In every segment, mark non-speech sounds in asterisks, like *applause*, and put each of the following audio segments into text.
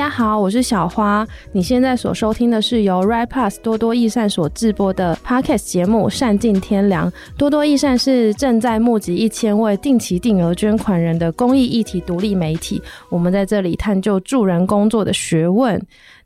大家好，我是小花。你现在所收听的是由 Right Pass 多多益善所制播的 Podcast 节目《善尽天良》。多多益善是正在募集一千位定期定额捐款人的公益议题独立媒体。我们在这里探究助人工作的学问。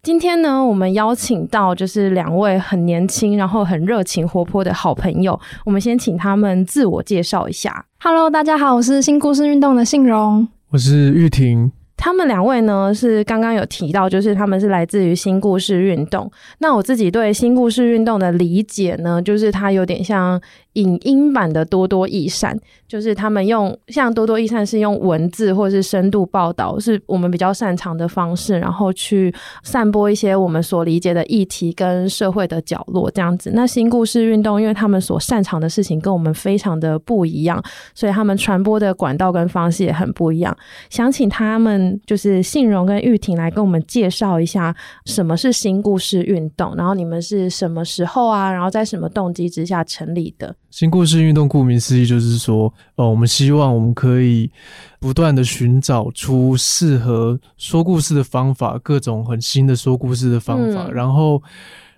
今天呢，我们邀请到就是两位很年轻，然后很热情活泼的好朋友。我们先请他们自我介绍一下。Hello，大家好，我是新故事运动的信荣，我是玉婷。他们两位呢，是刚刚有提到，就是他们是来自于新故事运动。那我自己对新故事运动的理解呢，就是它有点像。影音版的多多益善，就是他们用像多多益善是用文字或是深度报道，是我们比较擅长的方式，然后去散播一些我们所理解的议题跟社会的角落这样子。那新故事运动，因为他们所擅长的事情跟我们非常的不一样，所以他们传播的管道跟方式也很不一样。想请他们就是信荣跟玉婷来跟我们介绍一下什么是新故事运动，然后你们是什么时候啊，然后在什么动机之下成立的？新故事运动顾名思义就是说，呃，我们希望我们可以不断的寻找出适合说故事的方法，各种很新的说故事的方法，嗯、然后。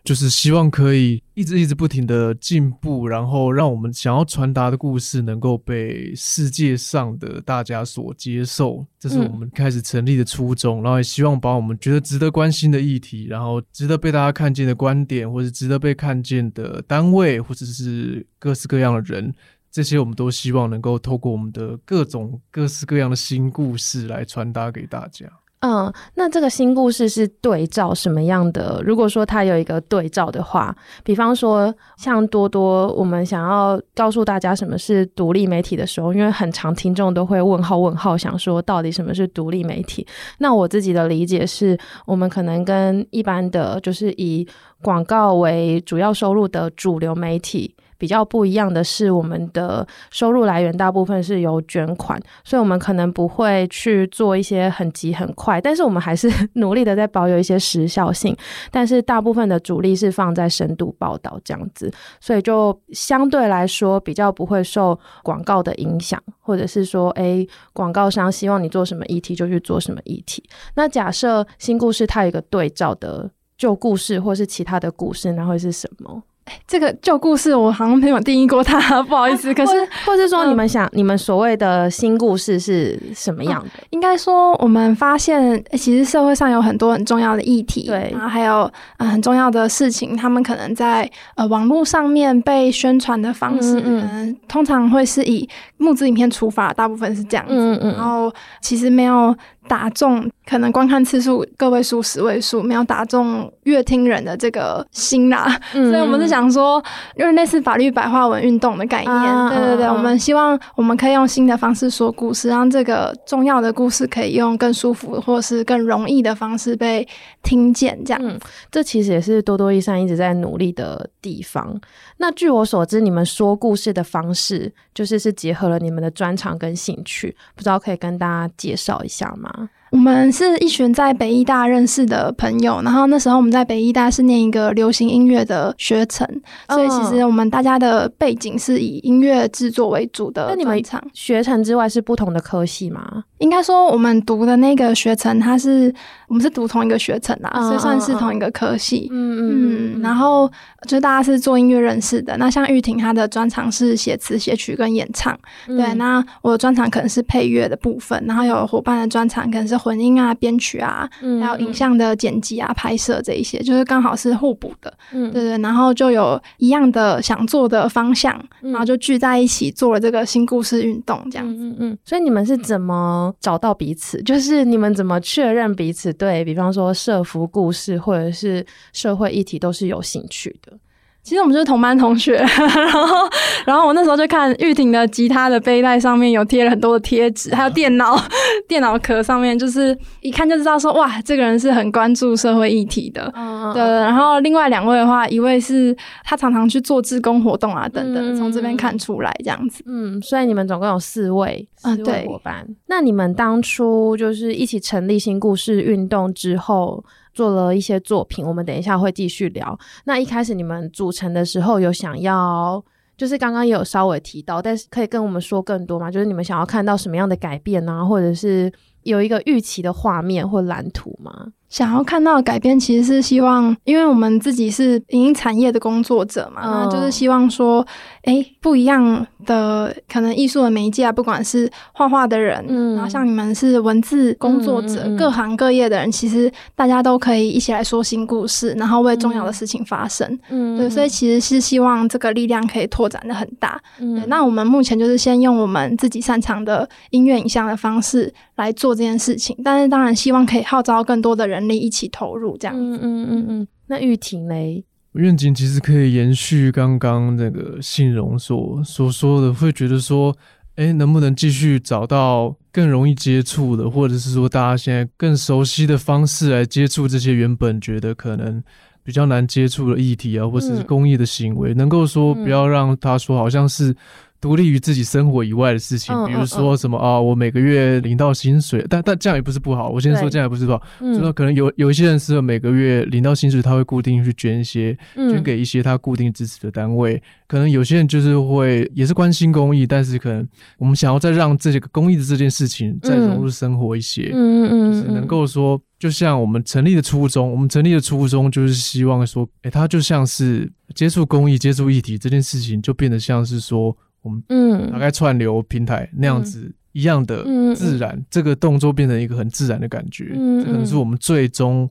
就是希望可以一直一直不停的进步，然后让我们想要传达的故事能够被世界上的大家所接受，这是我们开始成立的初衷。然后也希望把我们觉得值得关心的议题，然后值得被大家看见的观点，或者值得被看见的单位，或者是各式各样的人，这些我们都希望能够透过我们的各种各式各样的新故事来传达给大家。嗯，那这个新故事是对照什么样的？如果说它有一个对照的话，比方说像多多，我们想要告诉大家什么是独立媒体的时候，因为很常听众都会问号问号，想说到底什么是独立媒体？那我自己的理解是，我们可能跟一般的就是以广告为主要收入的主流媒体。比较不一样的是，我们的收入来源大部分是由捐款，所以我们可能不会去做一些很急很快，但是我们还是 *laughs* 努力的在保有一些时效性。但是大部分的主力是放在深度报道这样子，所以就相对来说比较不会受广告的影响，或者是说，诶，广告商希望你做什么议题就去做什么议题。那假设新故事它有一个对照的旧故事，或是其他的故事，那会是什么？这个旧故事我好像没有定义过它，不好意思。*laughs* 可是，或是说你们想，嗯、你们所谓的新故事是什么样的？嗯、应该说，我们发现，其实社会上有很多很重要的议题，对，然后还有嗯很重要的事情，他们可能在呃网络上面被宣传的方式，嗯，通常会是以募资影片出发，大部分是这样子。嗯嗯，嗯。然后其实没有。打中可能观看次数个位数、十位数，没有打中乐听人的这个心啦。嗯、所以我们是想说，因为类似法律白话文运动的概念，啊、对对对，啊、我们希望我们可以用新的方式说故事，让这个重要的故事可以用更舒服或是更容易的方式被听见。这样、嗯，这其实也是多多益善一直在努力的地方。那据我所知，你们说故事的方式就是是结合了你们的专长跟兴趣，不知道可以跟大家介绍一下吗？我们是一群在北医大认识的朋友，然后那时候我们在北医大是念一个流行音乐的学程，所以其实我们大家的背景是以音乐制作为主的。那你们学程之外是不同的科系吗？应该说我们读的那个学程，它是我们是读同一个学程啦，所以算是同一个科系。嗯嗯嗯。然后就大家是做音乐认识的。那像玉婷她的专长是写词、写曲跟演唱，对。那我的专长可能是配乐的部分，然后有伙伴的专长可能是。混音啊，编曲啊，还有影像的剪辑啊、拍摄这一些，就是刚好是互补的，嗯，对对。然后就有一样的想做的方向，然后就聚在一起做了这个新故事运动，这样子。嗯嗯。所以你们是怎么找到彼此？就是你们怎么确认彼此？对，比方说社福故事或者是社会议题都是有兴趣的。其实我们就是同班同学，*laughs* 然后，然后我那时候就看玉婷的吉他的背带上面有贴了很多的贴纸，还有电脑 *laughs* 电脑壳上面，就是一看就知道说，哇，这个人是很关注社会议题的。嗯，对。然后另外两位的话，一位是他常常去做志工活动啊，等等，从这边看出来这样子。嗯，所以你们总共有四位，四位伙伴。嗯，那你们当初就是一起成立新故事运动之后，做了一些作品，我们等一下会继续聊。那一开始你们组成的时候有想要，就是刚刚也有稍微提到，但是可以跟我们说更多吗？就是你们想要看到什么样的改变呢？或者是有一个预期的画面或蓝图吗？想要看到的改变，其实是希望，因为我们自己是影音产业的工作者嘛，那、oh. 就是希望说，哎、欸，不一样的可能艺术的媒介啊，不管是画画的人，嗯，然后像你们是文字工作者，嗯嗯嗯。各行各业的人，其实大家都可以一起来说新故事，然后为重要的事情发声，嗯，对，所以其实是希望这个力量可以拓展的很大，嗯，那我们目前就是先用我们自己擅长的音乐影像的方式来做这件事情，但是当然希望可以号召更多的人。人力一起投入，这样子。嗯嗯嗯嗯。那玉婷嘞？愿景其实可以延续刚刚那个信荣所所说的，会觉得说，哎、欸，能不能继续找到更容易接触的，或者是说大家现在更熟悉的方式来接触这些原本觉得可能比较难接触的议题啊，或者是公益的行为，嗯、能够说不要让他说好像是。独立于自己生活以外的事情，比如说什么啊，我每个月领到薪水，但但这样也不是不好。我先说这样也不是不好，就说可能有有一些人是每个月领到薪水，他会固定去捐一些，捐给一些他固定支持的单位。可能有些人就是会也是关心公益，但是可能我们想要再让这个公益的这件事情再融入生活一些，嗯嗯，就是能够说，就像我们成立的初衷，我们成立的初衷就是希望说，哎，他就像是接触公益、接触议题这件事情，就变得像是说。我们嗯，打开串流平台那样子一样的自然，这个动作变成一个很自然的感觉，这可能是我们最终、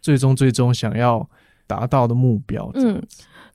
最终、最终想要达到的目标。嗯。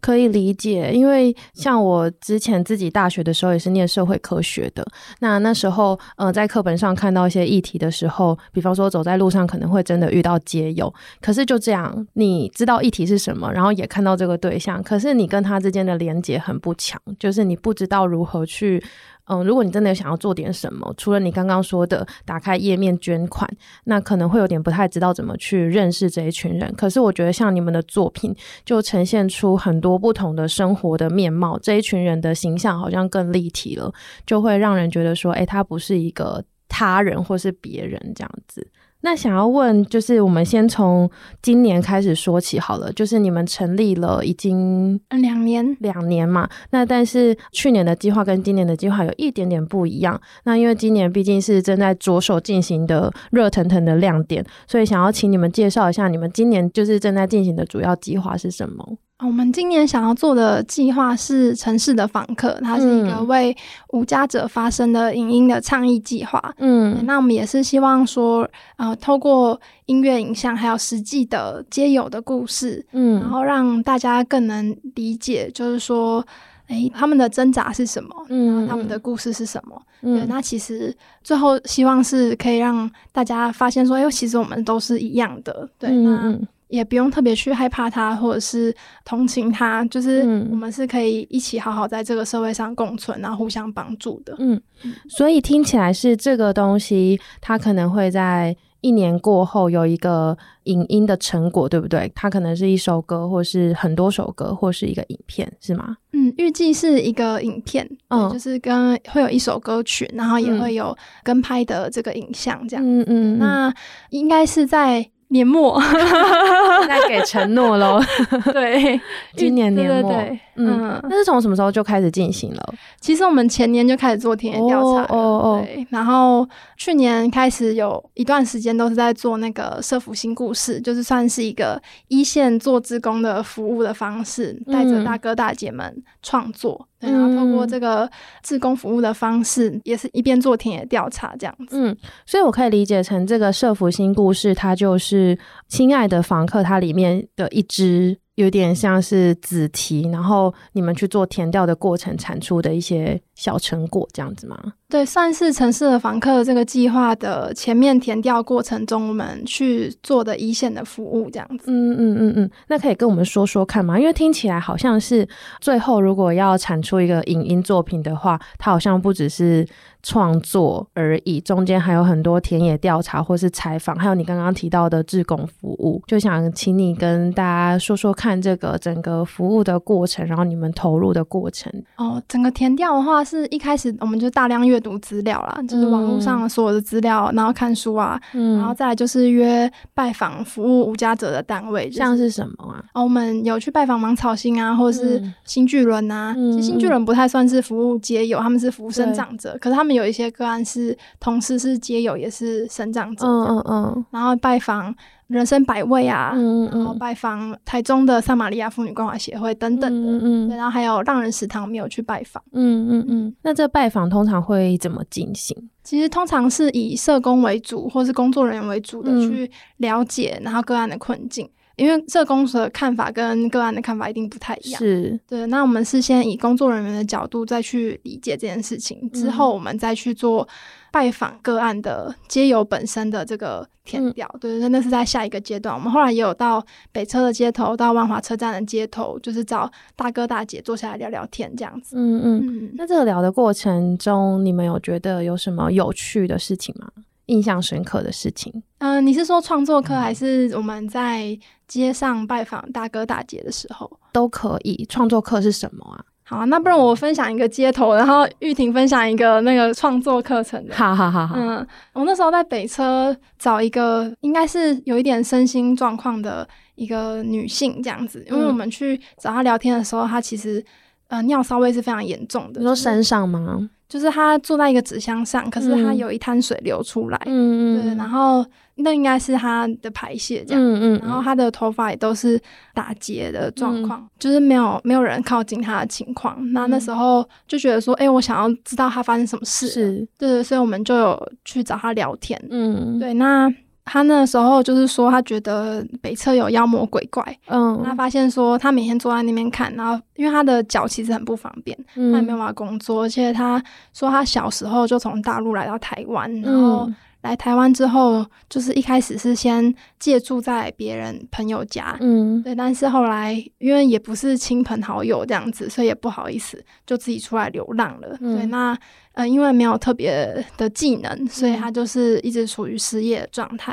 可以理解，因为像我之前自己大学的时候也是念社会科学的，那那时候呃在课本上看到一些议题的时候，比方说走在路上可能会真的遇到街友，可是就这样，你知道议题是什么，然后也看到这个对象，可是你跟他之间的连接很不强，就是你不知道如何去。嗯，如果你真的想要做点什么，除了你刚刚说的打开页面捐款，那可能会有点不太知道怎么去认识这一群人。可是我觉得像你们的作品，就呈现出很多不同的生活的面貌，这一群人的形象好像更立体了，就会让人觉得说，诶，他不是一个他人或是别人这样子。那想要问，就是我们先从今年开始说起好了。就是你们成立了已经两年，两年嘛。那但是去年的计划跟今年的计划有一点点不一样。那因为今年毕竟是正在着手进行的热腾腾的亮点，所以想要请你们介绍一下，你们今年就是正在进行的主要计划是什么？我们今年想要做的计划是《城市的访客》，它是一个为无家者发声的影音的倡议计划。嗯，那我们也是希望说，呃，透过音乐、影像，还有实际的街友的故事，嗯，然后让大家更能理解，就是说，哎，他们的挣扎是什么？嗯，他们的故事是什么？嗯，对，那其实最后希望是可以让大家发现说，哎，其实我们都是一样的。对，那。也不用特别去害怕他，或者是同情他，就是我们是可以一起好好在这个社会上共存，然后互相帮助的。嗯，所以听起来是这个东西，它可能会在一年过后有一个影音的成果，对不对？它可能是一首歌，或是很多首歌，或是一个影片，是吗？嗯，预计是一个影片，嗯，就是跟会有一首歌曲，然后也会有跟拍的这个影像，这样。嗯嗯，那应该是在。年末，*laughs* 再给承诺喽。*laughs* *laughs* 对，今年年末，对对对嗯，那是从什么时候就开始进行了？其实我们前年就开始做田野调查，哦哦，对，然后去年开始有一段时间都是在做那个社福新故事，就是算是一个一线做志工的服务的方式，带着大哥大姐们创作。然后通过这个志工服务的方式，嗯、也是一边做田野调查这样子。嗯，所以我可以理解成这个社福新故事，它就是亲爱的房客，它里面的一支。有点像是紫提，然后你们去做填调的过程产出的一些小成果，这样子吗？对，算是城市的访客这个计划的前面填调过程中，我们去做的一线的服务，这样子。嗯嗯嗯嗯，那可以跟我们说说看吗？因为听起来好像是最后如果要产出一个影音作品的话，它好像不只是。创作而已，中间还有很多田野调查或是采访，还有你刚刚提到的志工服务，就想请你跟大家说说看这个整个服务的过程，然后你们投入的过程。哦，整个填调的话话是一开始我们就大量阅读资料啦，就是网络上所有的资料，然后看书啊，嗯、然后再来就是约拜访服务无家者的单位，像是什么啊？我们有去拜访芒草星啊，或者是新巨轮啊。嗯、其实新巨轮不太算是服务街友，他们是服务生长者，可是他们有一些个案是同事是街友，也是生长者。嗯嗯嗯。然后拜访。人生百味啊，嗯嗯，然后拜访台中的撒玛利亚妇女关怀协会等等的，嗯，然后还有浪人食堂没有去拜访，嗯嗯嗯。那这拜访通常会怎么进行？其实通常是以社工为主，或是工作人员为主的去了解，然后个案的困境。因为社工的看法跟个案的看法一定不太一样，是对。那我们是先以工作人员的角度再去理解这件事情，之后我们再去做拜访个案的街友本身的这个填调。嗯、对，那是在下一个阶段。我们后来也有到北车的街头，到万华车站的街头，就是找大哥大姐坐下来聊聊天，这样子。嗯嗯。嗯，那这个聊的过程中，你们有觉得有什么有趣的事情吗？印象深刻的事情？嗯、呃，你是说创作课，还是我们在街上拜访大哥大姐的时候都可以？创作课是什么啊？好啊，那不然我分享一个街头，然后玉婷分享一个那个创作课程的。好好好好。嗯，我那时候在北车找一个应该是有一点身心状况的一个女性这样子，因为我们去找她聊天的时候，她其实呃尿骚味是非常严重的。你说身上吗？就是他坐在一个纸箱上，可是他有一滩水流出来，嗯对，然后那应该是他的排泄这样，嗯嗯，然后他的头发也都是打结的状况，嗯、就是没有没有人靠近他的情况。嗯、那那时候就觉得说，哎、欸，我想要知道他发生什么事，是，对，所以我们就有去找他聊天，嗯，对，那。他那时候就是说，他觉得北侧有妖魔鬼怪。嗯，他发现说，他每天坐在那边看，然后因为他的脚其实很不方便，嗯、他也没有办法工作，而且他说他小时候就从大陆来到台湾，嗯、然后来台湾之后，就是一开始是先借住在别人朋友家，嗯，对，但是后来因为也不是亲朋好友这样子，所以也不好意思，就自己出来流浪了。嗯、对，那。呃，因为没有特别的技能，所以他就是一直处于失业的状态。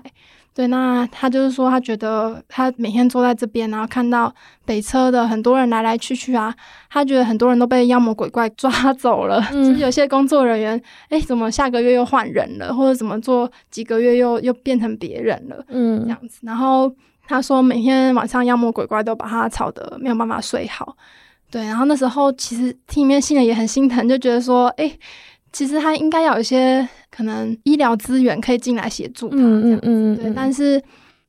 对，那他就是说，他觉得他每天坐在这边，然后看到北车的很多人来来去去啊，他觉得很多人都被妖魔鬼怪抓走了。嗯，就是有些工作人员，哎，怎么下个月又换人了，或者怎么做几个月又又变成别人了？嗯，这样子。然后他说，每天晚上妖魔鬼怪都把他吵得没有办法睡好。对，然后那时候其实听里面信的也很心疼，就觉得说，哎。其实他应该要有一些可能医疗资源可以进来协助他这样子，嗯嗯嗯、对。但是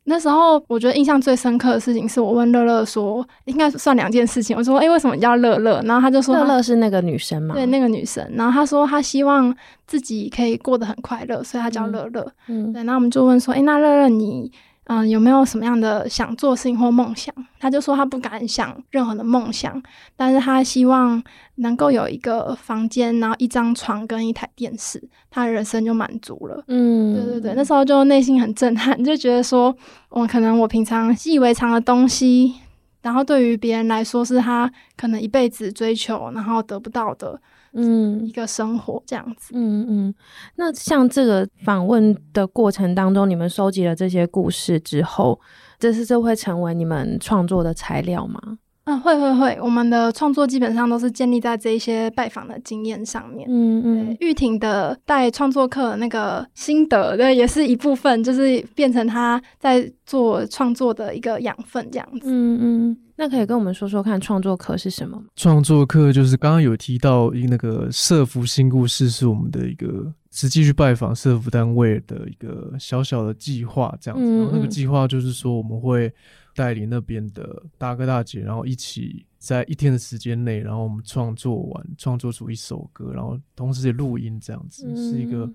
那时候我觉得印象最深刻的事情是我问乐乐说，应该算两件事情。我说，哎，为什么叫乐乐？然后他就说，乐乐是那个女生嘛？对，那个女生。然后他说他希望自己可以过得很快乐，所以他叫乐乐。嗯，对。然后我们就问说，哎，那乐乐你？嗯，有没有什么样的想做事情或梦想？他就说他不敢想任何的梦想，但是他希望能够有一个房间，然后一张床跟一台电视，他的人生就满足了。嗯，对对对，那时候就内心很震撼，就觉得说，我可能我平常习以为常的东西，然后对于别人来说是他可能一辈子追求然后得不到的。嗯，一个生活这样子。嗯嗯，那像这个访问的过程当中，你们收集了这些故事之后，这是这会成为你们创作的材料吗？嗯，会会会，我们的创作基本上都是建立在这一些拜访的经验上面。嗯嗯，玉婷的带创作课那个心得，对，也是一部分，就是变成他在做创作的一个养分，这样子。嗯嗯，那可以跟我们说说看，创作课是什么吗？创作课就是刚刚有提到一那个社福新故事，是我们的一个实际去拜访社福单位的一个小小的计划，这样子。然后那个计划就是说我们会。带领那边的大哥大姐，然后一起在一天的时间内，然后我们创作完，创作出一首歌，然后同时也录音，这样子、嗯、是一个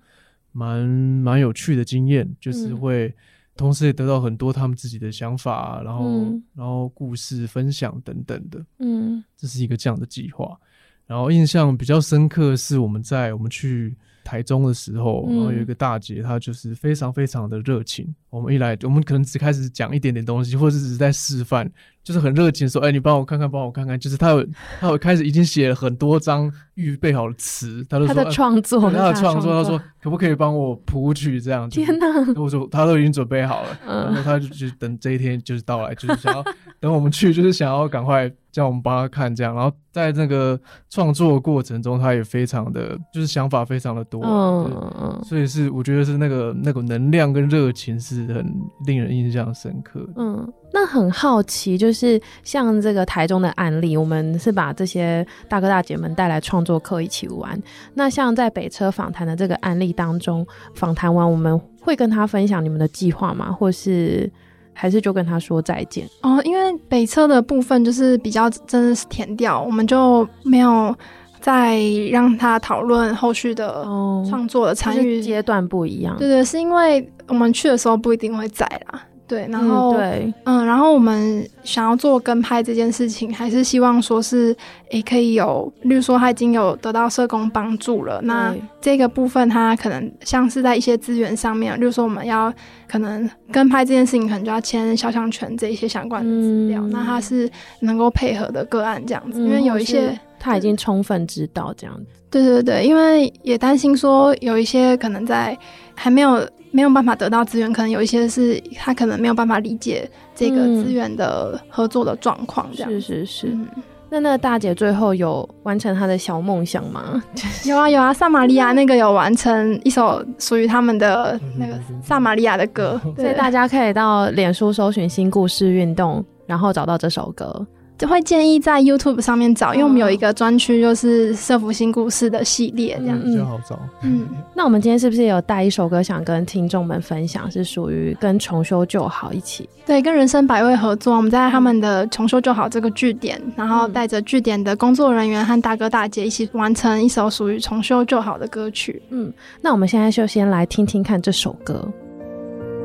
蛮蛮有趣的经验，就是会同时也得到很多他们自己的想法，然后、嗯、然后故事分享等等的，嗯，这是一个这样的计划。然后印象比较深刻的是我们在我们去台中的时候，然后有一个大姐，她就是非常非常的热情。我们一来，我们可能只开始讲一点点东西，或者只是在示范，就是很热情说：“哎、欸，你帮我看看，帮我看看。”就是她有，她有开始已经写了很多张预备好的词，她都说：“她的创作，她的创作，她说可不可以帮我谱曲这样子？”天哪！我说她都已经准备好了，嗯、然后她就就等这一天就是到来，就是想要 *laughs* 等我们去，就是想要赶快叫我们帮他看这样。然后在那个创作过程中，他也非常的，就是想法非常的多，嗯嗯，所以是我觉得是那个那个能量跟热情是很令人印象深刻的。嗯，那很好奇，就是像这个台中的案例，我们是把这些大哥大姐们带来创作课一起玩。那像在北车访谈的这个案例当中，访谈完我们会跟他分享你们的计划吗？或是？还是就跟他说再见哦，因为北侧的部分就是比较真的是田调，我们就没有再让他讨论后续的创作的参与阶段不一样。对对，是因为我们去的时候不一定会在啦。对，然后、嗯、对，嗯，然后我们想要做跟拍这件事情，还是希望说是，也可以有，例如说他已经有得到社工帮助了，那这个部分他可能像是在一些资源上面，例如说我们要可能跟拍这件事情，可能就要签肖像权这一些相关的资料，嗯、那他是能够配合的个案这样子，因为有一些他已经充分知道这样子，对对对，因为也担心说有一些可能在还没有。没有办法得到资源，可能有一些是他可能没有办法理解这个资源的合作的状况，这样、嗯、是是是。嗯、那那个大姐最后有完成她的小梦想吗？*laughs* 有啊有啊，萨玛利亚那个有完成一首属于他们的那个萨玛利亚的歌，所以大家可以到脸书搜寻新故事运动，然后找到这首歌。就会建议在 YouTube 上面找，因为我们有一个专区，就是社福新故事的系列，这样比较好找。嗯，那我们今天是不是有带一首歌想跟听众们分享？是属于跟重修旧好一起，对，跟人生百味合作，我们在他们的重修旧好这个据点，然后带着据点的工作人员和大哥大姐一起完成一首属于重修旧好的歌曲。嗯，那我们现在就先来听听看这首歌。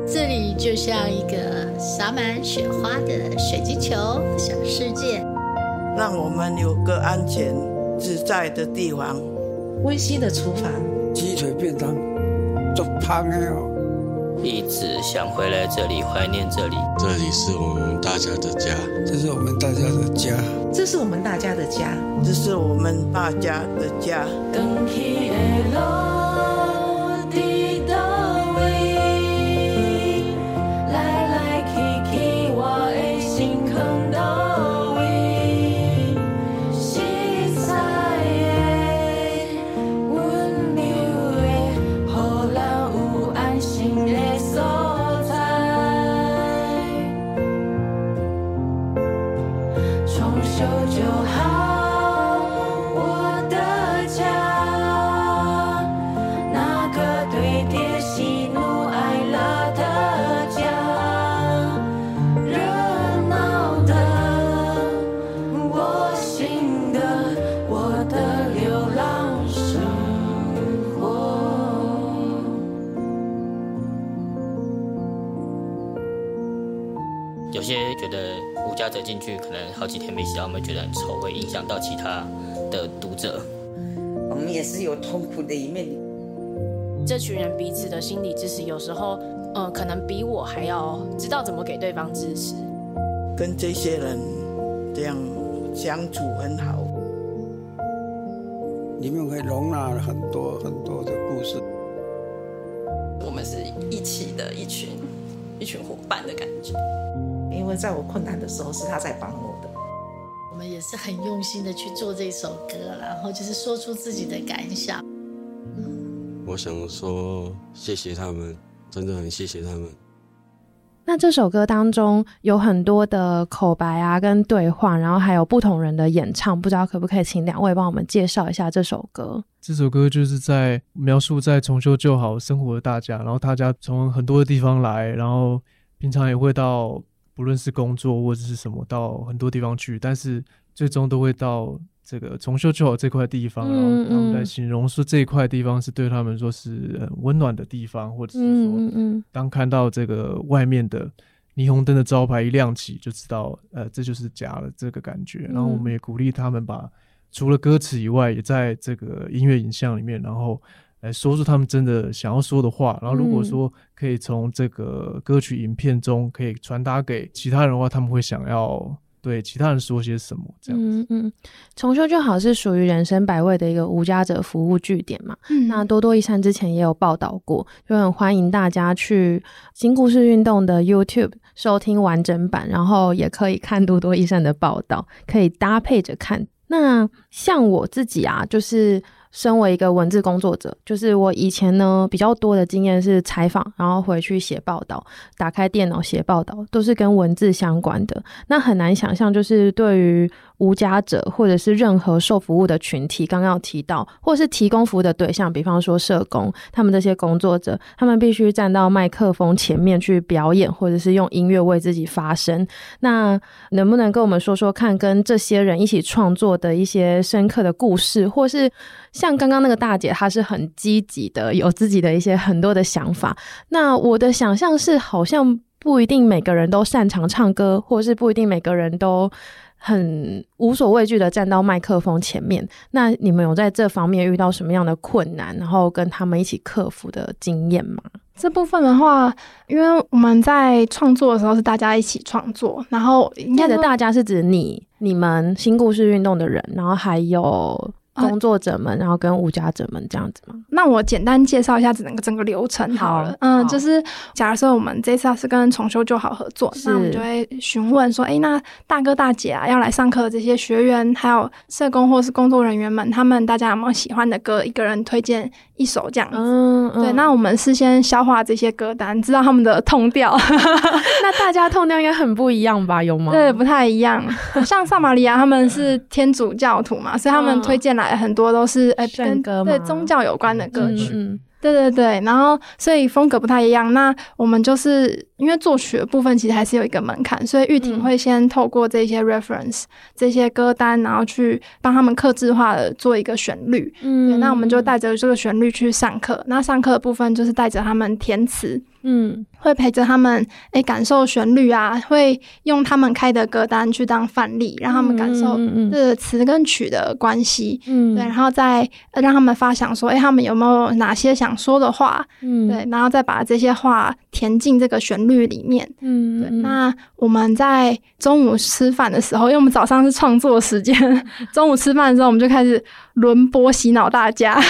这里就像一个洒满雪花的水晶球小世界，让我们有个安全自在的地方。温馨的厨房，鸡腿便当，做汤哦。一直想回来这里，怀念这里。这里是我们大家的家，这是我们大家的家，这是我们大家的家，这是我们大家的家。走进去可能好几天没洗澡，我们觉得很臭，会影响到其他的读者。我们也是有痛苦的一面。这群人彼此的心理支持，有时候，呃，可能比我还要知道怎么给对方支持。跟这些人这样相处很好，里面会容纳很多很多的故事。我们是一起的一群一群伙伴的感觉。在我困难的时候，是他在帮我的。我们也是很用心的去做这首歌，然后就是说出自己的感想。我想说，谢谢他们，真的很谢谢他们。那这首歌当中有很多的口白啊，跟对话，然后还有不同人的演唱，不知道可不可以请两位帮我们介绍一下这首歌？这首歌就是在描述在重修旧好生活的大家，然后大家从很多的地方来，然后平常也会到。不论是工作或者是什么，到很多地方去，但是最终都会到这个重修旧好这块地方，嗯、然后他们在形容说这一块地方是对他们说是很温暖的地方，或者是说，当看到这个外面的霓虹灯的招牌一亮起，就知道呃这就是家了这个感觉。然后我们也鼓励他们把除了歌词以外，也在这个音乐影像里面，然后。来说出他们真的想要说的话，然后如果说可以从这个歌曲影片中可以传达给其他人的话，他们会想要对其他人说些什么这样子。嗯嗯，重修就好是属于人生百味的一个无家者服务据点嘛。嗯，那多多益善之前也有报道过，就很欢迎大家去新故事运动的 YouTube 收听完整版，然后也可以看多多益善的报道，可以搭配着看。那像我自己啊，就是。身为一个文字工作者，就是我以前呢比较多的经验是采访，然后回去写报道，打开电脑写报道，都是跟文字相关的。那很难想象，就是对于无家者或者是任何受服务的群体，刚刚提到，或是提供服务的对象，比方说社工，他们这些工作者，他们必须站到麦克风前面去表演，或者是用音乐为自己发声。那能不能跟我们说说看，跟这些人一起创作的一些深刻的故事，或是？像刚刚那个大姐，她是很积极的，有自己的一些很多的想法。那我的想象是，好像不一定每个人都擅长唱歌，或是不一定每个人都很无所畏惧的站到麦克风前面。那你们有在这方面遇到什么样的困难，然后跟他们一起克服的经验吗？这部分的话，因为我们在创作的时候是大家一起创作，然后应该的大家是指你、你们新故事运动的人，然后还有。工作者们，然后跟无家者们这样子吗？那我简单介绍一下整个整个流程好了。好嗯，就是假如说我们这次是跟重修就好合作，那我们就会询问说，哎，那大哥大姐啊，要来上课的这些学员，还有社工或是工作人员们，他们大家有没有喜欢的歌？一个人推荐一首这样子。嗯，嗯对，那我们事先消化这些歌单，知道他们的 tone 调。*laughs* 那大家 tone 调应该很不一样吧？有吗？对，不太一样。像萨玛利亚他们是天主教徒嘛，所以他们推荐来。很多都是哎，跟对宗教有关的歌曲，嗯、对对对，然后所以风格不太一样。那我们就是因为作曲的部分其实还是有一个门槛，所以玉婷会先透过这些 reference、嗯、这些歌单，然后去帮他们克制化的做一个旋律。嗯对，那我们就带着这个旋律去上课。那上课的部分就是带着他们填词。嗯，会陪着他们，哎，感受旋律啊，会用他们开的歌单去当范例，让他们感受这词跟曲的关系。嗯，对，然后再让他们发想说，哎，他们有没有哪些想说的话？嗯，对，然后再把这些话填进这个旋律里面。嗯，对。那我们在中午吃饭的时候，因为我们早上是创作时间，*laughs* 中午吃饭的时候，我们就开始轮播洗脑大家。*laughs*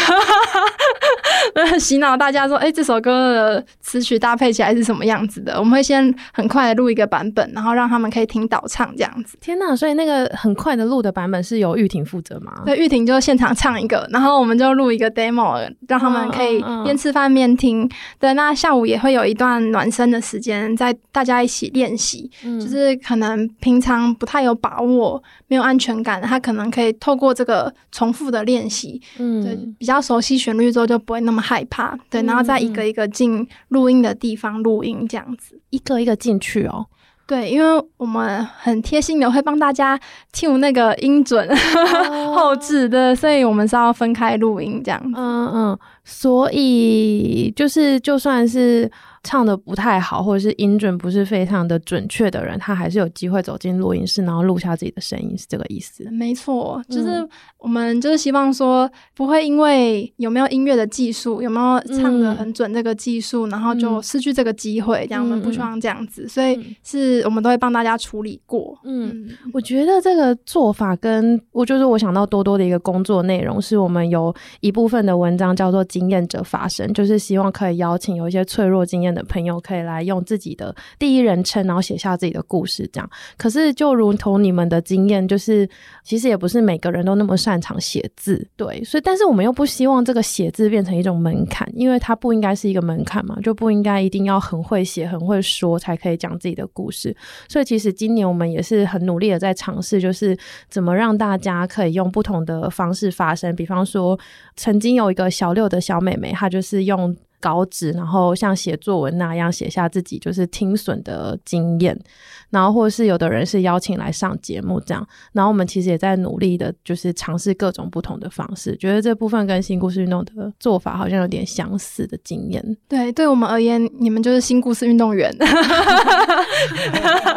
*laughs* 洗脑大家说，哎，这首歌的词曲搭配起来是什么样子的？我们会先很快的录一个版本，然后让他们可以听导唱这样子。天呐，所以那个很快的录的版本是由玉婷负责吗？对，玉婷就现场唱一个，然后我们就录一个 demo，让他们可以边吃饭边听。对，那下午也会有一段暖身的时间，在大家一起练习，嗯、就是可能平常不太有把握、没有安全感，他可能可以透过这个重复的练习，嗯，对，比较熟悉旋律之后就不会那么害怕。对，然后再一个一个进录音的地方录音，这样子一个一个进去哦。对，因为我们很贴心的会帮大家 tune 那个音准、哦、*laughs* 后置的，所以我们是要分开录音这样子。嗯嗯，所以就是就算是。唱的不太好，或者是音准不是非常的准确的人，他还是有机会走进录音室，然后录下自己的声音，是这个意思？没错，就是我们就是希望说，不会因为有没有音乐的技术，有没有唱的很准这个技术，嗯、然后就失去这个机会。这样我们不希望这样子，嗯、所以是我们都会帮大家处理过。嗯，嗯我觉得这个做法跟我就是我想到多多的一个工作内容，是我们有一部分的文章叫做“经验者发声”，就是希望可以邀请有一些脆弱经验的朋友可以来用自己的第一人称，然后写下自己的故事，这样。可是就如同你们的经验，就是其实也不是每个人都那么擅长写字，对。所以，但是我们又不希望这个写字变成一种门槛，因为它不应该是一个门槛嘛，就不应该一定要很会写、很会说才可以讲自己的故事。所以，其实今年我们也是很努力的在尝试，就是怎么让大家可以用不同的方式发声。比方说，曾经有一个小六的小妹妹，她就是用。稿纸，然后像写作文那样写下自己就是听损的经验，然后或者是有的人是邀请来上节目这样，然后我们其实也在努力的，就是尝试各种不同的方式，觉得这部分跟新故事运动的做法好像有点相似的经验。对，对我们而言，你们就是新故事运动员。*laughs*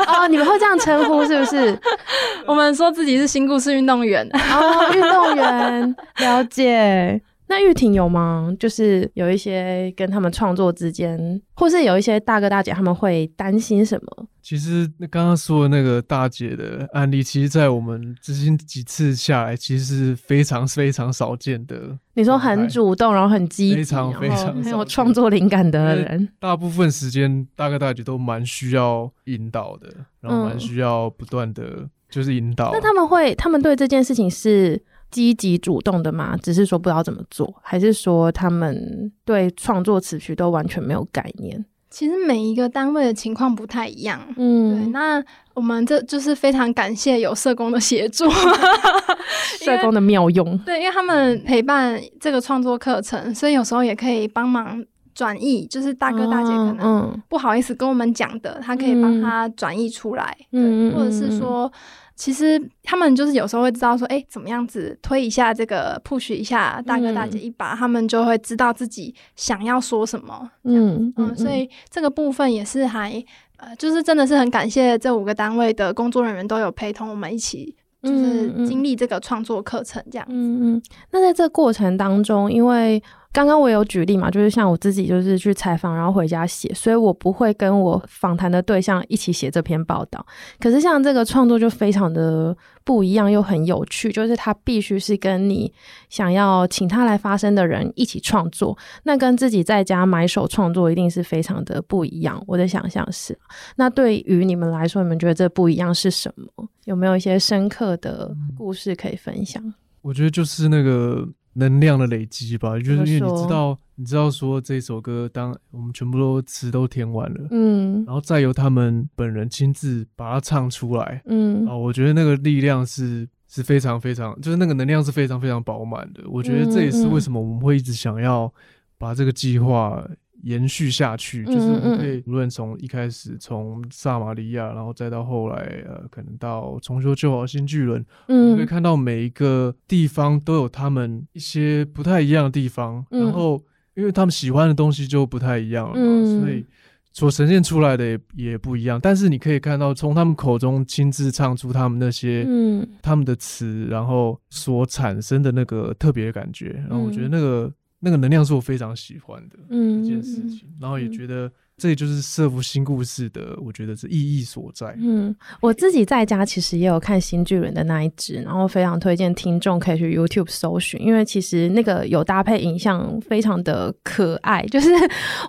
哦，你们会这样称呼是不是？*laughs* 我们说自己是新故事运动员。哦，运动员，了解。那玉婷有吗？就是有一些跟他们创作之间，或是有一些大哥大姐他们会担心什么？其实那刚刚说的那个大姐的案例，其实，在我们执行几次下来，其实是非常非常少见的。你说很主动，然后很积极，非常非常很有创作灵感的人，大部分时间大哥大姐都蛮需要引导的，然后蛮需要不断的就是引导。嗯。那他们会，他们对这件事情是积极主动的吗？只是说不知道怎么做，还是说他们对创作词曲都完全没有概念？其实每一个单位的情况不太一样。嗯，对。那我们这就是非常感谢有社工的协助，*laughs* 社工的妙用。对，因为他们陪伴这个创作课程，所以有时候也可以帮忙转译，就是大哥大姐可能不好意思跟我们讲的，他可以帮他转译出来。嗯，或者是说。其实他们就是有时候会知道说，哎，怎么样子推一下这个 push 一下大哥大姐一把，嗯、他们就会知道自己想要说什么。嗯嗯，嗯，所以这个部分也是还呃，就是真的是很感谢这五个单位的工作人员都有陪同我们一起，就是经历这个创作课程这样子。嗯嗯，那在这个过程当中，因为。刚刚我有举例嘛，就是像我自己就是去采访，然后回家写，所以我不会跟我访谈的对象一起写这篇报道。可是像这个创作就非常的不一样，又很有趣，就是他必须是跟你想要请他来发声的人一起创作，那跟自己在家埋手创作一定是非常的不一样。我的想象是，那对于你们来说，你们觉得这不一样是什么？有没有一些深刻的故事可以分享？我觉得就是那个。*clears throat* 能量的累积吧，就是因为你知道，你知道说这首歌，当我们全部都词都填完了，嗯，然后再由他们本人亲自把它唱出来，嗯，啊，我觉得那个力量是是非常非常，就是那个能量是非常非常饱满的。我觉得这也是为什么我们会一直想要把这个计划。延续下去，就是我们可以无论从一开始从撒玛利亚，然后再到后来，呃，可能到重修旧好新巨轮，嗯，我们可以看到每一个地方都有他们一些不太一样的地方，嗯、然后因为他们喜欢的东西就不太一样了所以所呈现出来的也也不一样。但是你可以看到，从他们口中亲自唱出他们那些，嗯，他们的词，然后所产生的那个特别的感觉，然后我觉得那个。那个能量是我非常喜欢的一件事情，嗯、然后也觉得。这也就是设伏新故事的，我觉得是意义所在。嗯，我自己在家其实也有看新巨人的那一支，然后非常推荐听众可以去 YouTube 搜寻，因为其实那个有搭配影像，非常的可爱。*laughs* 就是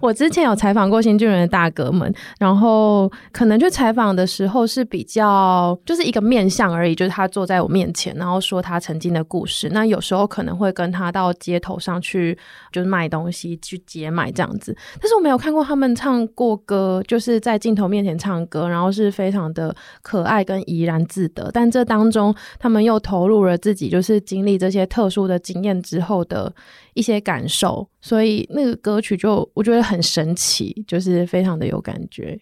我之前有采访过新巨人的大哥们，然后可能就采访的时候是比较就是一个面相而已，就是他坐在我面前，然后说他曾经的故事。那有时候可能会跟他到街头上去，就是卖东西去接卖这样子。但是我没有看过他们唱。过歌就是在镜头面前唱歌，然后是非常的可爱跟怡然自得。但这当中，他们又投入了自己，就是经历这些特殊的经验之后的一些感受，所以那个歌曲就我觉得很神奇，就是非常的有感觉。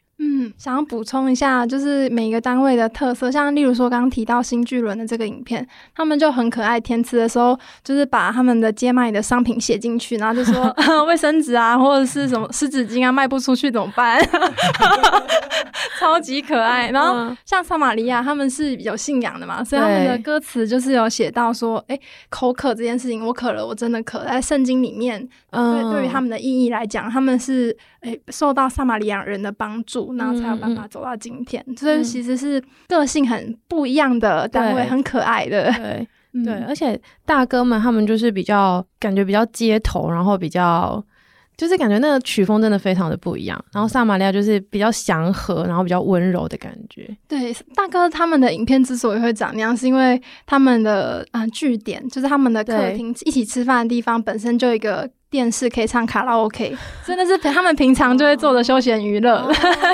嗯，想要补充一下，就是每个单位的特色，像例如说刚刚提到新巨轮的这个影片，他们就很可爱。填词的时候，就是把他们的街卖的商品写进去，然后就说 *laughs* 卫生纸啊，或者是什么湿纸巾啊，卖不出去怎么办？*laughs* 超级可爱。然后像撒玛利亚，他们是有信仰的嘛，所以他们的歌词就是有写到说，哎、欸，口渴这件事情，我渴了，我真的渴。在圣经里面，嗯，对，对于他们的意义来讲，他们是哎、欸、受到撒玛利亚人的帮助。然后才有办法走到今天，嗯、所以其实是个性很不一样的单位，嗯、很可爱的。对，而且大哥们他们就是比较感觉比较街头，然后比较就是感觉那个曲风真的非常的不一样。然后萨玛利亚就是比较祥和，然后比较温柔的感觉。对，大哥他们的影片之所以会长那样，是因为他们的啊据点就是他们的客厅一起吃饭的地方本身就一个。电视可以唱卡拉 OK，真的是他们平常就会做的休闲娱乐。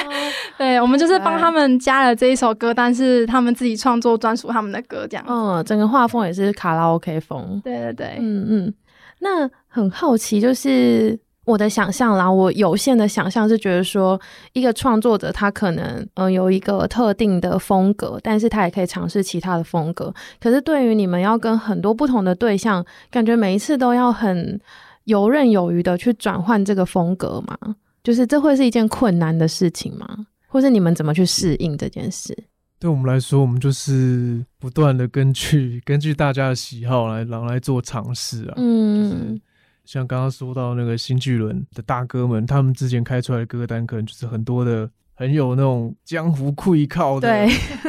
*laughs* 对，我们就是帮他们加了这一首歌，但是他们自己创作专属他们的歌，这样。嗯，整个画风也是卡拉 OK 风。对对对，嗯嗯。那很好奇，就是我的想象啦，我有限的想象是觉得说，一个创作者他可能嗯、呃、有一个特定的风格，但是他也可以尝试其他的风格。可是对于你们要跟很多不同的对象，感觉每一次都要很。游刃有余的去转换这个风格吗？就是这会是一件困难的事情吗？或是你们怎么去适应这件事？对我们来说，我们就是不断的根据根据大家的喜好来然后来做尝试啊。嗯，就是像刚刚说到那个新巨轮的大哥们，他们之前开出来的歌单，可能就是很多的。很有那种江湖愧靠的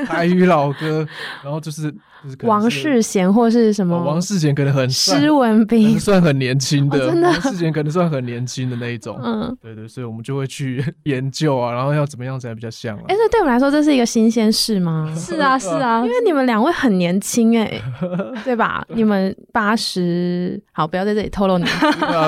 台语老歌，*laughs* 然后就是，就是王世贤或是什么、哦、王世贤可能很施文斌算很年轻的，哦、真的王世贤可能算很年轻的那一种，嗯，对对，所以我们就会去 *laughs* 研究啊，然后要怎么样才比较像啊？哎、欸，这对我们来说这是一个新鲜事吗？是啊，*laughs* 是啊，因为你们两位很年轻哎、欸，对吧？你们八十，好，不要在这里透露年纪，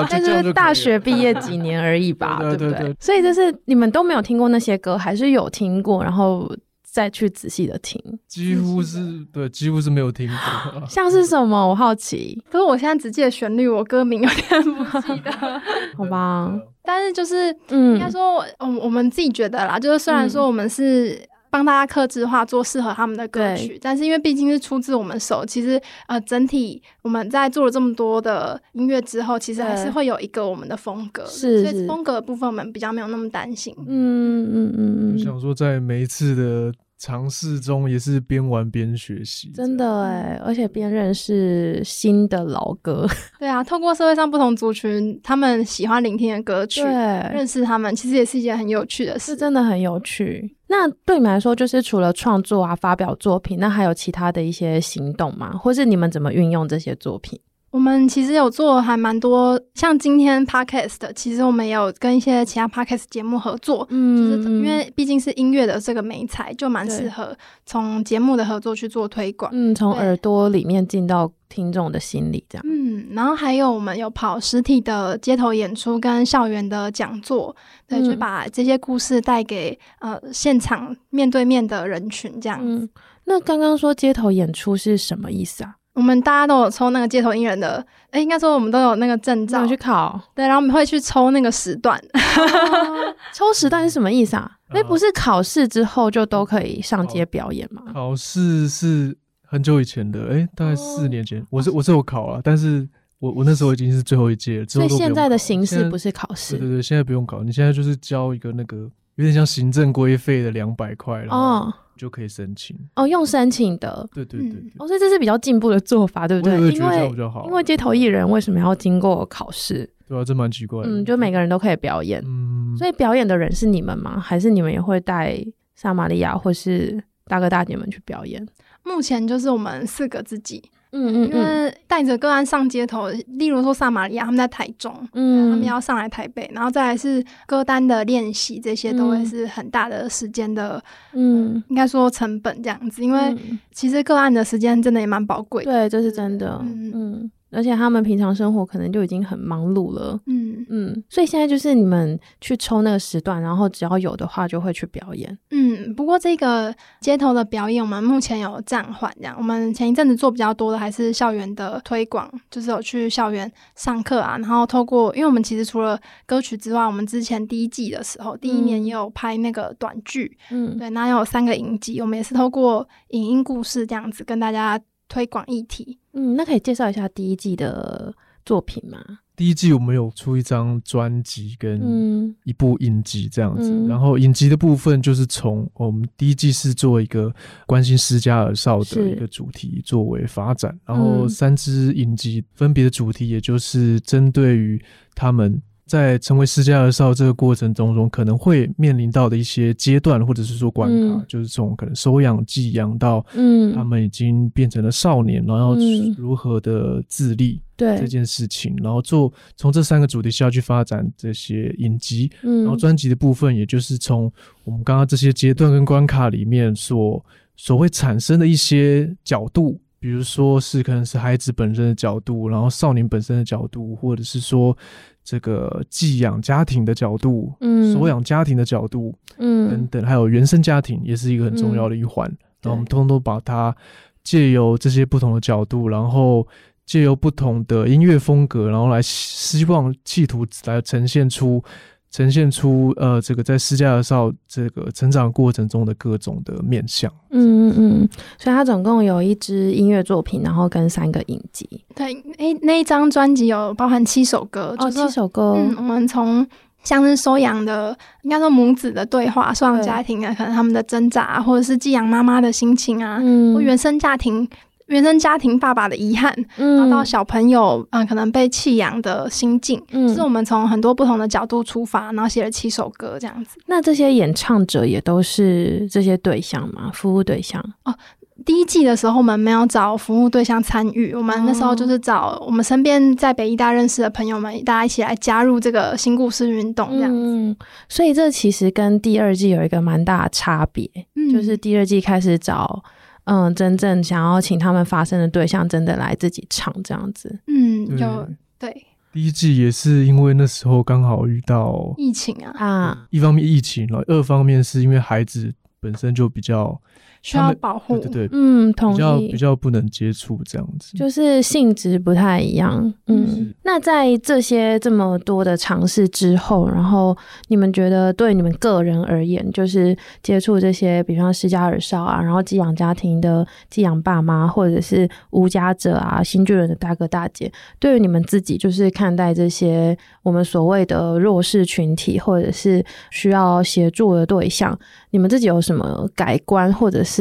但是大学毕业几年而已吧，对不对，对，对？所以就是你们都没有听过那些歌。还是有听过，然后再去仔细的听，几乎是对，几乎是没有听过。*laughs* 像是什么？我好奇。可是我现在只记得旋律，我歌名有点不记得。*laughs* 好吧，但是就是，嗯，应该说，我，我们自己觉得啦，就是虽然说我们是。嗯帮大家克制化做适合他们的歌曲，但是因为毕竟是出自我们手，其实呃整体我们在做了这么多的音乐之后，其实还是会有一个我们的风格，是，所以风格的部分我们比较没有那么担心。嗯嗯嗯嗯，想说在每一次的尝试中也是边玩边学习，真的哎，而且边认识新的老歌。*laughs* 对啊，透过社会上不同族群他们喜欢聆听的歌曲，认识他们，其实也是一件很有趣的事，是真的很有趣。那对你们来说，就是除了创作啊、发表作品，那还有其他的一些行动吗？或是你们怎么运用这些作品？我们其实有做还蛮多，像今天 podcast，其实我们也有跟一些其他 podcast 节目合作，嗯，就是因为毕竟是音乐的这个美材，就蛮适合从节目的合作去做推广，嗯，从耳朵里面进到听众的心里，这样，嗯，然后还有我们有跑实体的街头演出跟校园的讲座，对，就把这些故事带给呃现场面对面的人群，这样子。嗯，那刚刚说街头演出是什么意思啊？我们大家都有抽那个街头艺人的，哎，应该说我们都有那个证照去考，对，然后我们会去抽那个时段。哦、*laughs* 抽时段是什么意思啊？哎、嗯，不是考试之后就都可以上街表演吗？考试是很久以前的，哎，大概四年前，哦、我是我是有考啊，但是我我那时候已经是最后一届了，所以现在的形式不是考试，对对对，现在不用考，你现在就是交一个那个有点像行政规费的两百块哦。就可以申请哦，用申请的，对对对，对，哦，所以这是比较进步的做法，对不对？因为因为街头艺人为什么要经过考试？对啊，这蛮奇怪的。嗯，就每个人都可以表演，嗯，所以表演的人是你们吗？还是你们也会带撒玛利亚或是大哥大姐们去表演？目前就是我们四个自己。嗯嗯，因为带着个案上街头，例如说撒玛利亚他们在台中，嗯，他们要上来台北，然后再来是歌单的练习，这些都会是很大的时间的，嗯，应该说成本这样子，因为其实个案的时间真的也蛮宝贵的，对，这是真的，嗯。嗯。而且他们平常生活可能就已经很忙碌了，嗯嗯，所以现在就是你们去抽那个时段，然后只要有的话就会去表演，嗯。不过这个街头的表演我们目前有暂缓，这样。我们前一阵子做比较多的还是校园的推广，就是有去校园上课啊，然后透过，因为我们其实除了歌曲之外，我们之前第一季的时候，第一年也有拍那个短剧，嗯，对，那有三个影集，我们也是透过影音故事这样子跟大家。推广议题，嗯，那可以介绍一下第一季的作品吗？第一季我们有出一张专辑跟一部影集这样子，嗯、然后影集的部分就是从我们第一季是做一个关心失家儿少的一个主题作为发展，然后三支影集分别的主题也就是针对于他们。在成为私家儿少这个过程当中，可能会面临到的一些阶段，或者是说关卡，嗯、就是从可能收养、寄养到，嗯，他们已经变成了少年，然后如何的自立，对。这件事情，然后做从这三个主题下去发展这些影集，嗯，然后专辑的部分，也就是从我们刚刚这些阶段跟关卡里面所所会产生的一些角度。比如说是可能是孩子本身的角度，然后少年本身的角度，或者是说这个寄养家庭的角度，嗯，收养家庭的角度，嗯，等等，还有原生家庭也是一个很重要的一环。嗯，然后我们通通都把它借由这些不同的角度，然后借由不同的音乐风格，然后来希望企图来呈现出。呈现出呃，这个在施加尔少这个成长过程中的各种的面相。嗯嗯嗯，所以他总共有一支音乐作品，然后跟三个影集。对，哎，那一张专辑有包含七首歌，哦，七首歌。嗯，我们从像是收养的，应该说母子的对话，收养家庭啊，可能他们的挣扎，或者是寄养妈妈的心情啊，嗯，或原生家庭。原生家庭爸爸的遗憾，嗯，然后到小朋友啊、呃、可能被弃养的心境，嗯，是我们从很多不同的角度出发，然后写了七首歌这样子。那这些演唱者也都是这些对象吗？服务对象哦。第一季的时候，我们没有找服务对象参与，我们那时候就是找我们身边在北医大认识的朋友们，大家一起来加入这个新故事运动这样子。嗯，所以这其实跟第二季有一个蛮大的差别，嗯，就是第二季开始找嗯真正想要请他们发声的对象，真的来自己唱这样子。嗯，就对。第一季也是因为那时候刚好遇到疫情啊啊，一方面疫情然后，二方面是因为孩子本身就比较。需要保护，对对对，嗯，同意，比较比较不能接触这样子，就是性质不太一样，嗯。那在这些这么多的尝试之后，然后你们觉得对你们个人而言，就是接触这些，比方施加耳少啊，然后寄养家庭的寄养爸妈，或者是无家者啊，新巨人的大哥大姐，对于你们自己，就是看待这些我们所谓的弱势群体，或者是需要协助的对象，你们自己有什么改观，或者是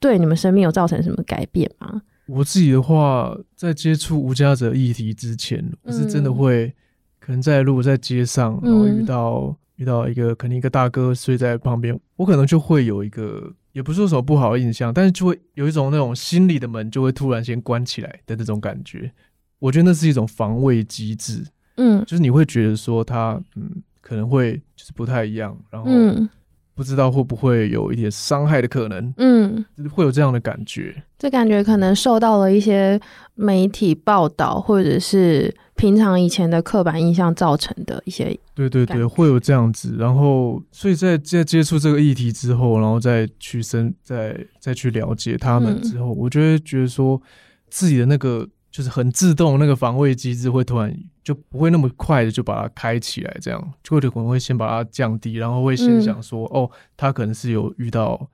对你们生命有造成什么改变吗？我自己的话，在接触无家者议题之前，我是真的会、嗯、可能在如果在街上，然后遇到、嗯、遇到一个可能一个大哥睡在旁边，我可能就会有一个也不是说什么不好的印象，但是就会有一种那种心里的门就会突然先关起来的那种感觉。我觉得那是一种防卫机制，嗯，就是你会觉得说他嗯可能会就是不太一样，然后。嗯不知道会不会有一点伤害的可能，嗯，会有这样的感觉。这感觉可能受到了一些媒体报道，或者是平常以前的刻板印象造成的一些。对对对，会有这样子。然后，所以在在接触这个议题之后，然后再去深，再再去了解他们之后，嗯，我就会觉得说自己的那个。就是很自动，那个防卫机制会突然就不会那么快的就把它开起来，这样就会可能会先把它降低，然后会先想说，嗯、哦，他可能是有遇到。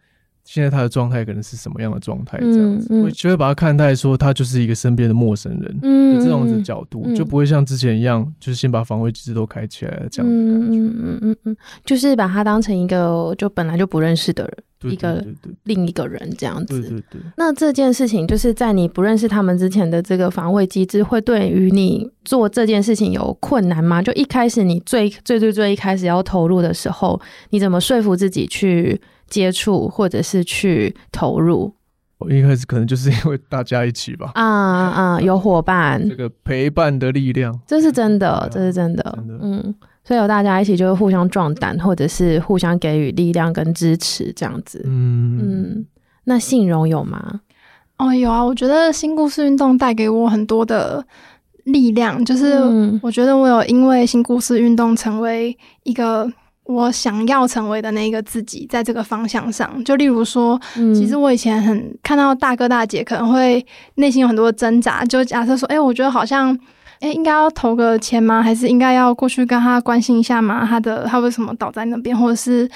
现在他的状态可能是什么样的状态？这样子，嗯嗯、会就会把他看待说他就是一个身边的陌生人，嗯，这样子的角度、嗯、就不会像之前一样，就是先把防卫机制都开起来了这样子的感觉，嗯嗯嗯嗯，就是把他当成一个就本来就不认识的人，一个另一个人这样子，对对对。那这件事情就是在你不认识他们之前的这个防卫机制，会对于你做这件事情有困难吗？就一开始你最最最最一开始要投入的时候，你怎么说服自己去？接触或者是去投入，我一开始可能就是 *laughs* 因为大家一起吧，啊啊，*laughs* 有伙伴，这个陪伴的力量，这是真的，这是真的，真的，嗯，所以有大家一起就是互相壮胆，或者是互相给予力量跟支持，这样子，嗯嗯。那信荣有吗？哦，有啊，我觉得新故事运动带给我很多的力量，就是我觉得我有因为新故事运动成为一个。我想要成为的那个自己，在这个方向上，就例如说，嗯、其实我以前很看到大哥大姐可能会内心有很多挣扎，就假设说，哎、欸，我觉得好像，哎、欸，应该要投个钱吗？还是应该要过去跟他关心一下吗？他的他为什么倒在那边？或者是，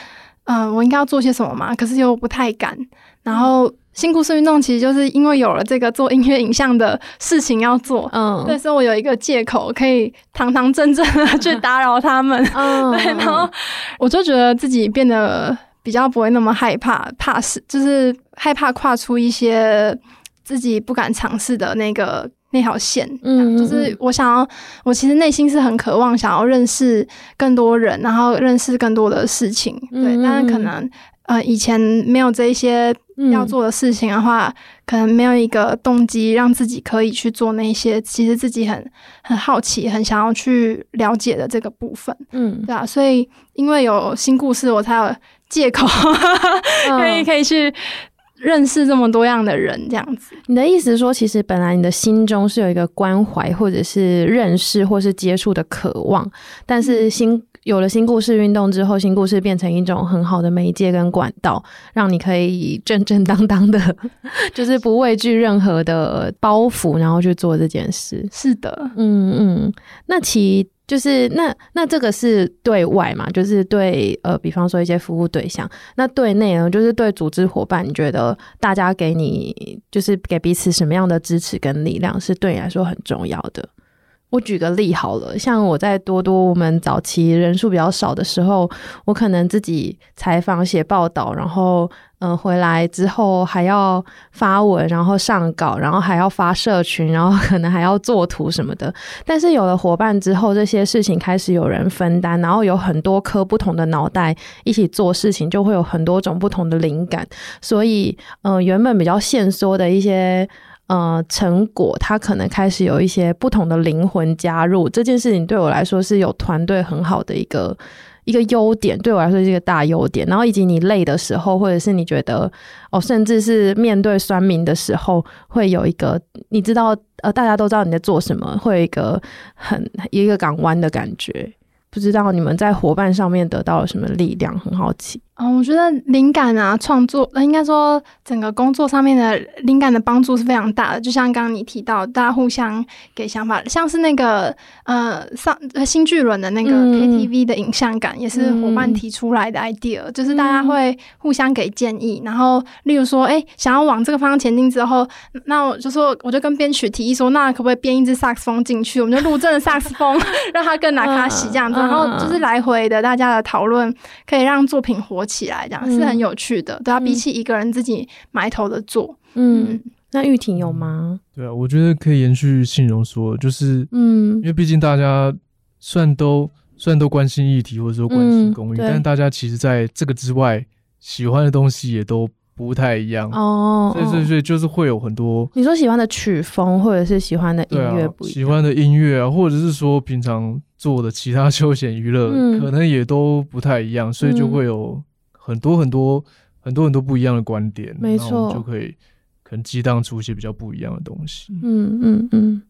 嗯、呃，我应该要做些什么吗？可是又不太敢，然后。新故事运动其实就是因为有了这个做音乐影像的事情要做，嗯，对，所以我有一个借口可以堂堂正正的去打扰他们，*laughs* 嗯，*laughs* 对，然后我就觉得自己变得比较不会那么害怕，怕是就是害怕跨出一些自己不敢尝试的那个那条线，嗯，就是我想要，我其实内心是很渴望想要认识更多人，然后认识更多的事情，对，但是可能呃以前没有这一些。要做的事情的话，嗯，可能没有一个动机让自己可以去做那些其实自己很很好奇、很想要去了解的这个部分。嗯，对啊，所以因为有新故事，我才有借口 *laughs* 可以可以去认识这么多样的人。这样子，你的意思是说，其实本来你的心中是有一个关怀，或者是认识，或是接触的渴望，但是新。有了新故事运动之后，新故事变成一种很好的媒介跟管道，让你可以正正当当的，就是不畏惧任何的包袱，然后去做这件事。是的，嗯嗯。那其就是那那这个是对外嘛，就是对呃，比方说一些服务对象。那对内呢，就是对组织伙伴，你觉得大家给你就是给彼此什么样的支持跟力量，是对你来说很重要的？我举个例好了，像我在多多我们早期人数比较少的时候，我可能自己采访写报道，然后呃，回来之后还要发文，然后上稿，然后还要发社群，然后可能还要做图什么的。但是有了伙伴之后，这些事情开始有人分担，然后有很多颗不同的脑袋一起做事情，就会有很多种不同的灵感。所以，呃，原本比较限缩的一些呃成果，它可能开始有一些不同的灵魂加入。这件事情对我来说是有团队很好的一个。一个优点对我来说是一个大优点，然后以及你累的时候，或者是你觉得哦，甚至是面对酸民的时候，会有一个你知道呃，大家都知道你在做什么，会有一个很一个港湾的感觉。不知道你们在伙伴上面得到了什么力量，很好奇。嗯，我觉得灵感啊，创作，应该说整个工作上面的灵感的帮助是非常大的。就像刚刚你提到，大家互相给想法，像是那个呃上新巨轮的那个 KTV 的影像感，嗯、也是伙伴提出来的 idea，、嗯、就是大家会互相给建议。然后，例如说，哎、欸，想要往这个方向前进之后，那我就说，我就跟编曲提议说，那可不可以编一支萨克斯风进去？我们就录真的萨克斯风，*laughs* 让它更拿卡西这样子。然后就是来回的大家的讨论，可以让作品活起来，这样、嗯、是很有趣的。对啊，比起一个人自己埋头的做，嗯，嗯，那玉婷有吗？对啊，我觉得可以延续信荣说，就是，嗯，因为毕竟大家虽然都虽然都关心议题或者说关心公益，嗯、但大家其实在这个之外喜欢的东西也都不太一样哦。所以，所以，所以就是会有很多你说喜欢的曲风，或者是喜欢的音乐不一样，喜欢的音乐啊，或者是说平常做的其他休闲娱乐，可能也都不太一样，所以就会有。很多很多很多很多不一样的观点，没错，就可以可能激荡出一些比较不一样的东西。嗯嗯嗯。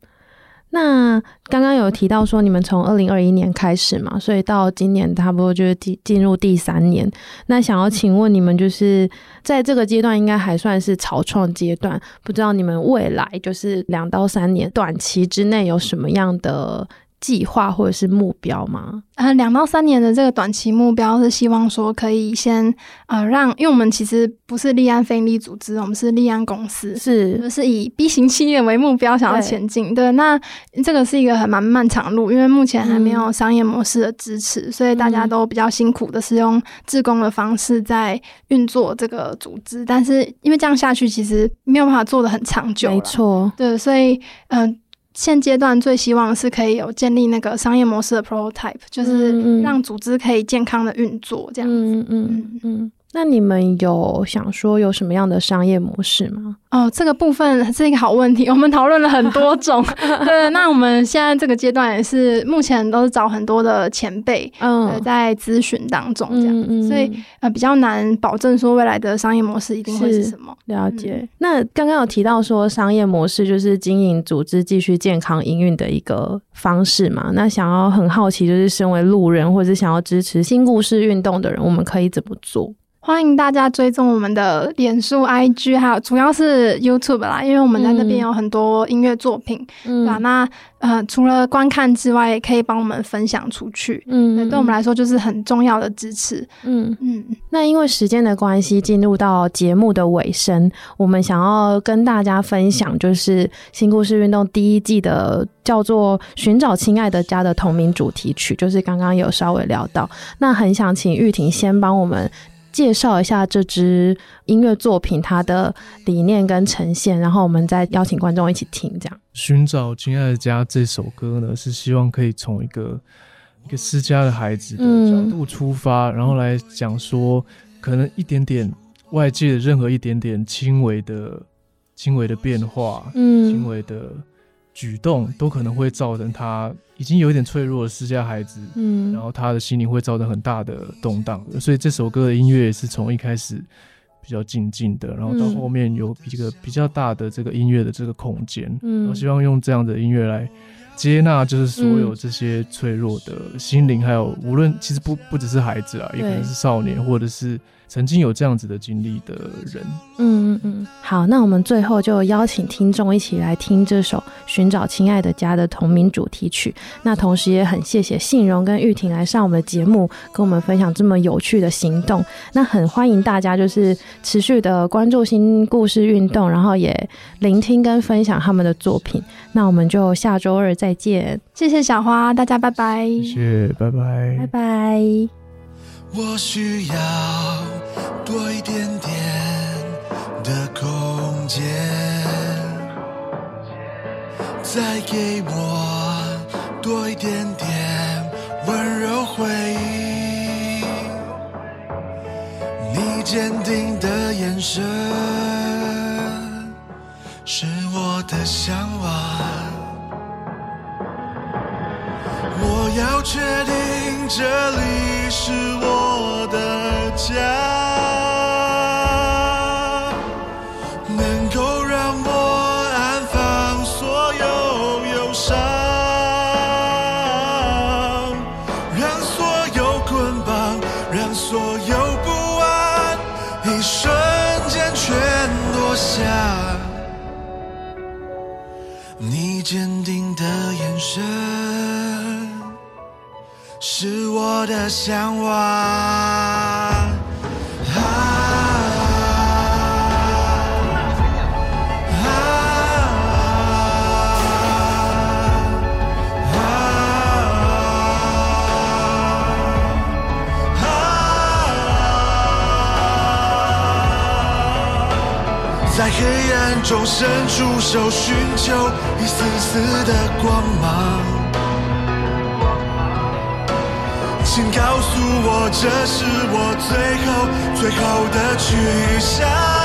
那刚刚有提到说，你们从二零二一年开始嘛，所以到今年差不多就是进进入第三年。那想要请问你们，就是在这个阶段应该还算是草创阶段，不知道你们未来就是两到三年短期之内有什么样的计划或者是目标吗？呃，两到三年的这个短期目标是希望说可以先呃让，因为我们其实不是立案非营利组织，我们是立案公司，是就是以 B 型企业为目标想要前进。对，对，那这个是一个很蛮漫长路，因为目前还没有商业模式的支持，嗯、所以大家都比较辛苦的是用自工的方式在运作这个组织。但是因为这样下去，其实没有办法做的很长久。没错，对，所以嗯。呃现阶段最希望是可以有建立那个商业模式的 prototype，就是让组织可以健康的运作这样子。嗯嗯嗯。那你们有想说有什么样的商业模式吗？哦，这个部分是一个好问题，我们讨论了很多种。*laughs* 对，那我们现在这个阶段也是目前都是找很多的前辈，嗯，在咨询当中这样所以呃比较难保证说未来的商业模式一定会是什么。了解。嗯、那刚刚有提到说商业模式就是经营组织继续健康营运的一个方式嘛？那想要很好奇，就是身为路人或者是想要支持新故事运动的人，我们可以怎么做？欢迎大家追踪我们的脸书、IG，还有主要是 YouTube 啦，因为我们在那边有很多音乐作品，嗯、对吧？那呃，除了观看之外，也可以帮我们分享出去，嗯，对，对我们来说就是很重要的支持，嗯嗯。那因为时间的关系，进入到节目的尾声，我们想要跟大家分享，就是新故事运动第一季的叫做《寻找亲爱的家》的同名主题曲，就是刚刚有稍微聊到，那很想请玉婷先帮我们。介绍一下这支音乐作品，它的理念跟呈现，然后我们再邀请观众一起听。这样，寻找亲爱的家这首歌呢，是希望可以从一个一个失家的孩子的角度出发，嗯、然后来讲说，可能一点点外界的任何一点点轻微的轻微的变化，嗯，轻微的。举动都可能会造成他已经有一点脆弱的失家孩子，嗯，然后他的心灵会造成很大的动荡，所以这首歌的音乐也是从一开始比较静静的，然后到后面有一个比较大的这个音乐的这个空间，嗯，我希望用这样的音乐来接纳，就是所有这些脆弱的心灵，还有无论其实不不只是孩子啊，也可能是少年或者是。曾经有这样子的经历的人，嗯嗯嗯，好，那我们最后就邀请听众一起来听这首《寻找亲爱的家》的同名主题曲。那同时也很谢谢信荣跟玉婷来上我们的节目，跟我们分享这么有趣的行动。那很欢迎大家就是持续的关注新故事运动，然后也聆听跟分享他们的作品。那我们就下周二再见，谢谢小花，大家拜拜，谢谢，拜拜，拜拜。我需要多一点点。再给我多一点点温柔回应。你坚定的眼神是我的向往。我要确定这里是我的家，这。是我的向往。暗中伸出手，寻求一丝丝的光芒。请告诉我，这是我最后最后的去向。